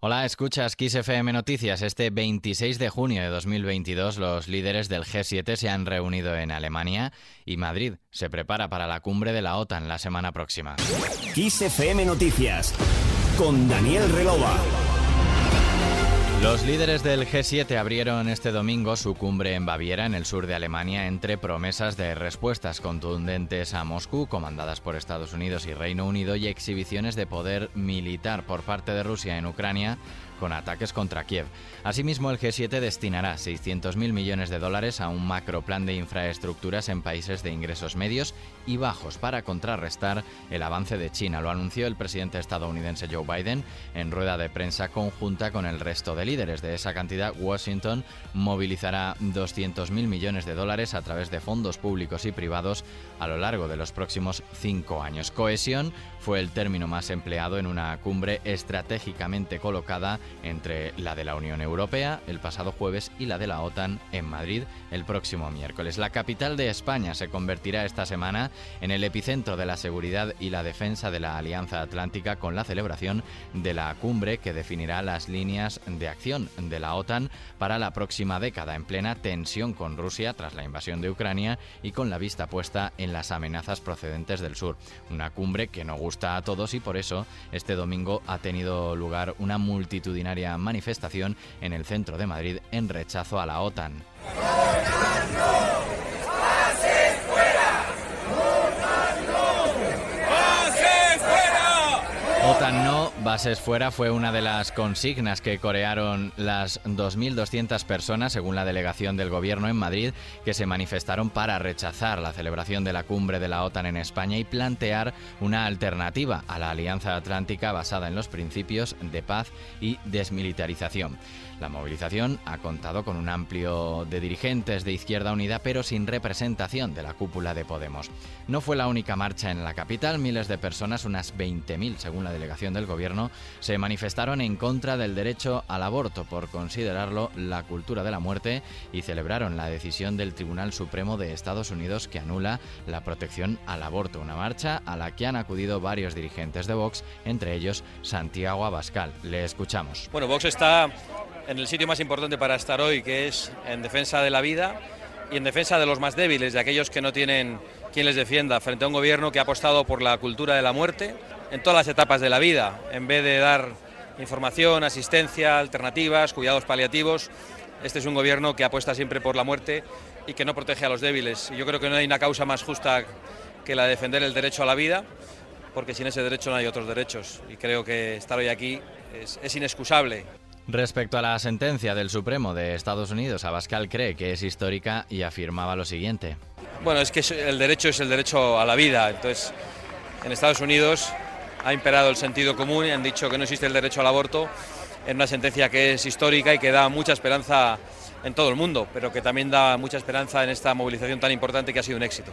Hola, escuchas Kiss FM Noticias. Este 26 de junio de 2022 los líderes del G7 se han reunido en Alemania y Madrid se prepara para la cumbre de la OTAN la semana próxima. Kiss FM Noticias con Daniel Relova. Los líderes del G7 abrieron este domingo su cumbre en Baviera, en el sur de Alemania, entre promesas de respuestas contundentes a Moscú, comandadas por Estados Unidos y Reino Unido, y exhibiciones de poder militar por parte de Rusia en Ucrania con ataques contra Kiev. Asimismo, el G7 destinará 600.000 millones de dólares a un macro plan de infraestructuras en países de ingresos medios y bajos para contrarrestar el avance de China. Lo anunció el presidente estadounidense Joe Biden en rueda de prensa conjunta con el resto de líderes. De esa cantidad, Washington movilizará 200.000 millones de dólares a través de fondos públicos y privados a lo largo de los próximos cinco años. Cohesión fue el término más empleado en una cumbre estratégicamente colocada entre la de la Unión Europea el pasado jueves y la de la OTAN en Madrid el próximo miércoles. La capital de España se convertirá esta semana en el epicentro de la seguridad y la defensa de la Alianza Atlántica con la celebración de la cumbre que definirá las líneas de acción de la OTAN para la próxima década en plena tensión con Rusia tras la invasión de Ucrania y con la vista puesta en las amenazas procedentes del sur. Una cumbre que no gusta a todos y por eso este domingo ha tenido lugar una manifestación en el centro de Madrid en rechazo a la OTAN. No, bases fuera fue una de las consignas que corearon las 2.200 personas, según la delegación del gobierno en Madrid, que se manifestaron para rechazar la celebración de la cumbre de la OTAN en España y plantear una alternativa a la Alianza Atlántica basada en los principios de paz y desmilitarización. La movilización ha contado con un amplio de dirigentes de Izquierda Unida, pero sin representación de la cúpula de Podemos. No fue la única marcha en la capital, miles de personas, unas 20.000 según la delegación del gobierno, se manifestaron en contra del derecho al aborto por considerarlo la cultura de la muerte y celebraron la decisión del Tribunal Supremo de Estados Unidos que anula la protección al aborto. Una marcha a la que han acudido varios dirigentes de Vox, entre ellos Santiago Abascal. Le escuchamos. Bueno, Vox está en el sitio más importante para estar hoy, que es en defensa de la vida y en defensa de los más débiles, de aquellos que no tienen quien les defienda, frente a un gobierno que ha apostado por la cultura de la muerte en todas las etapas de la vida, en vez de dar información, asistencia, alternativas, cuidados paliativos. Este es un gobierno que apuesta siempre por la muerte y que no protege a los débiles. yo creo que no hay una causa más justa que la de defender el derecho a la vida, porque sin ese derecho no hay otros derechos. Y creo que estar hoy aquí es, es inexcusable. Respecto a la sentencia del Supremo de Estados Unidos, Abascal cree que es histórica y afirmaba lo siguiente. Bueno, es que el derecho es el derecho a la vida. Entonces, en Estados Unidos ha imperado el sentido común y han dicho que no existe el derecho al aborto en una sentencia que es histórica y que da mucha esperanza en todo el mundo, pero que también da mucha esperanza en esta movilización tan importante que ha sido un éxito.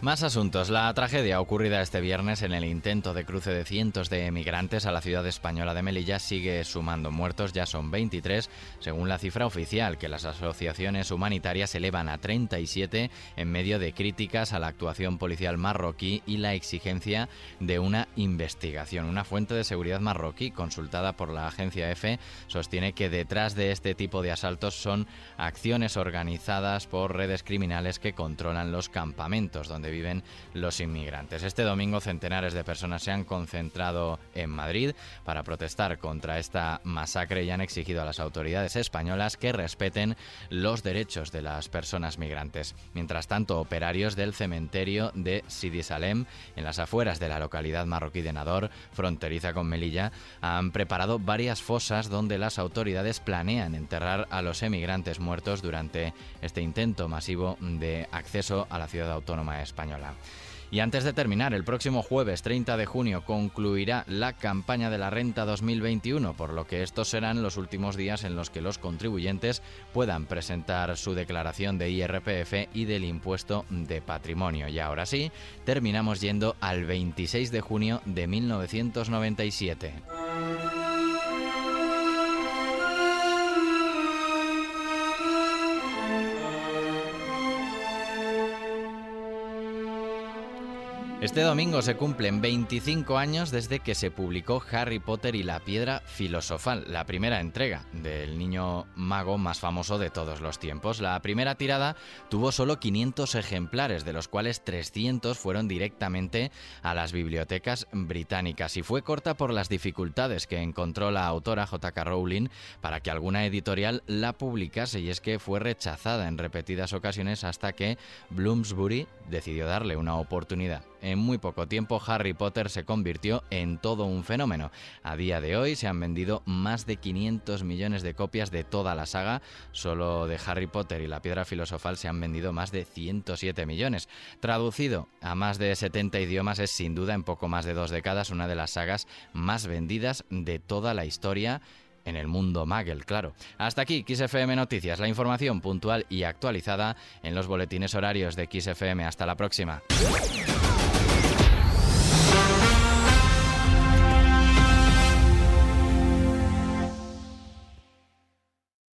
Más asuntos. La tragedia ocurrida este viernes en el intento de cruce de cientos de emigrantes a la ciudad española de Melilla sigue sumando muertos, ya son 23, según la cifra oficial, que las asociaciones humanitarias elevan a 37 en medio de críticas a la actuación policial marroquí y la exigencia de una investigación. Una fuente de seguridad marroquí consultada por la agencia EFE sostiene que detrás de este tipo de asaltos son acciones organizadas por redes criminales que controlan los campamentos donde viven los inmigrantes. Este domingo centenares de personas se han concentrado en Madrid para protestar contra esta masacre y han exigido a las autoridades españolas que respeten los derechos de las personas migrantes. Mientras tanto, operarios del cementerio de Sidi Salem, en las afueras de la localidad marroquí de Nador, fronteriza con Melilla, han preparado varias fosas donde las autoridades planean enterrar a los emigrantes muertos durante este intento masivo de acceso a la ciudad autónoma Y antes de terminar, el próximo jueves 30 de junio concluirá la campaña de la renta 2021, por lo que estos serán los últimos días en los que los contribuyentes puedan presentar su declaración de IRPF y del impuesto de patrimonio. Y ahora sí, terminamos yendo al 26 de junio de 1997. Este domingo se cumplen 25 años desde que se publicó Harry Potter y la Piedra Filosofal, la primera entrega del niño mago más famoso de todos los tiempos. La primera tirada tuvo solo 500 ejemplares, de los cuales 300 fueron directamente a las bibliotecas británicas y fue corta por las dificultades que encontró la autora J.K. Rowling para que alguna editorial la publicase y es que fue rechazada en repetidas ocasiones hasta que Bloomsbury decidió darle una oportunidad. En muy poco tiempo Harry Potter se convirtió en todo un fenómeno. A día de hoy se han vendido más de 500 millones de copias de toda la saga. Solo de Harry Potter y la Piedra Filosofal se han vendido más de 107 millones. Traducido a más de 70 idiomas es sin duda en poco más de dos décadas una de las sagas más vendidas de toda la historia en el mundo Magel, claro. Hasta aquí XFM Noticias, la información puntual y actualizada en los boletines horarios de XFM. Hasta la próxima. Thank you.